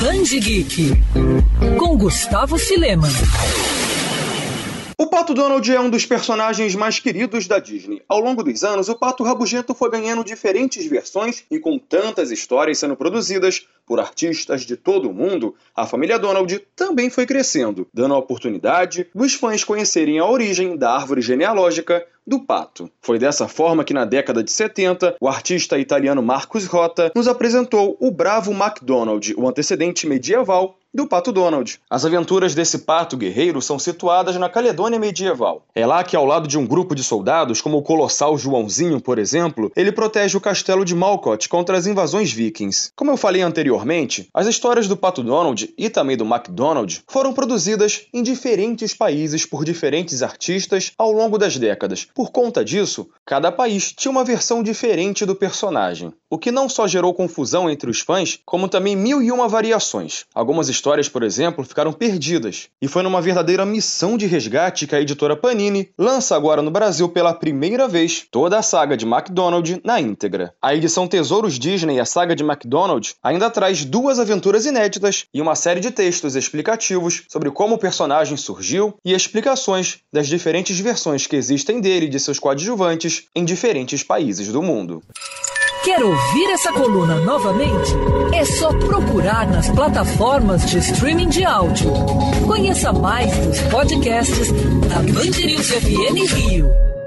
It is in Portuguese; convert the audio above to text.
Band Geek com Gustavo Silema. O Pato Donald é um dos personagens mais queridos da Disney. Ao longo dos anos, o Pato Rabugento foi ganhando diferentes versões e com tantas histórias sendo produzidas por artistas de todo o mundo, a família Donald também foi crescendo, dando a oportunidade dos fãs conhecerem a origem da árvore genealógica do pato. Foi dessa forma que, na década de 70, o artista italiano Marcos Rota nos apresentou o Bravo MacDonald, o antecedente medieval do Pato Donald. As aventuras desse pato guerreiro são situadas na Caledônia medieval. É lá que, ao lado de um grupo de soldados, como o colossal Joãozinho, por exemplo, ele protege o castelo de Malcott contra as invasões vikings. Como eu falei anteriormente, as histórias do Pato Donald e também do MacDonald foram produzidas em diferentes países por diferentes artistas ao longo das décadas. Por conta disso, cada país tinha uma versão diferente do personagem, o que não só gerou confusão entre os fãs, como também mil e uma variações. Algumas histórias, por exemplo, ficaram perdidas, e foi numa verdadeira missão de resgate que a editora Panini lança agora no Brasil pela primeira vez toda a saga de MacDonald na íntegra. A edição Tesouros Disney, a saga de MacDonald, ainda traz duas aventuras inéditas e uma série de textos explicativos sobre como o personagem surgiu e explicações das diferentes versões que existem dele de seus coadjuvantes em diferentes países do mundo. Quer ouvir essa coluna novamente? É só procurar nas plataformas de streaming de áudio. Conheça mais dos podcasts da Band News FM Rio.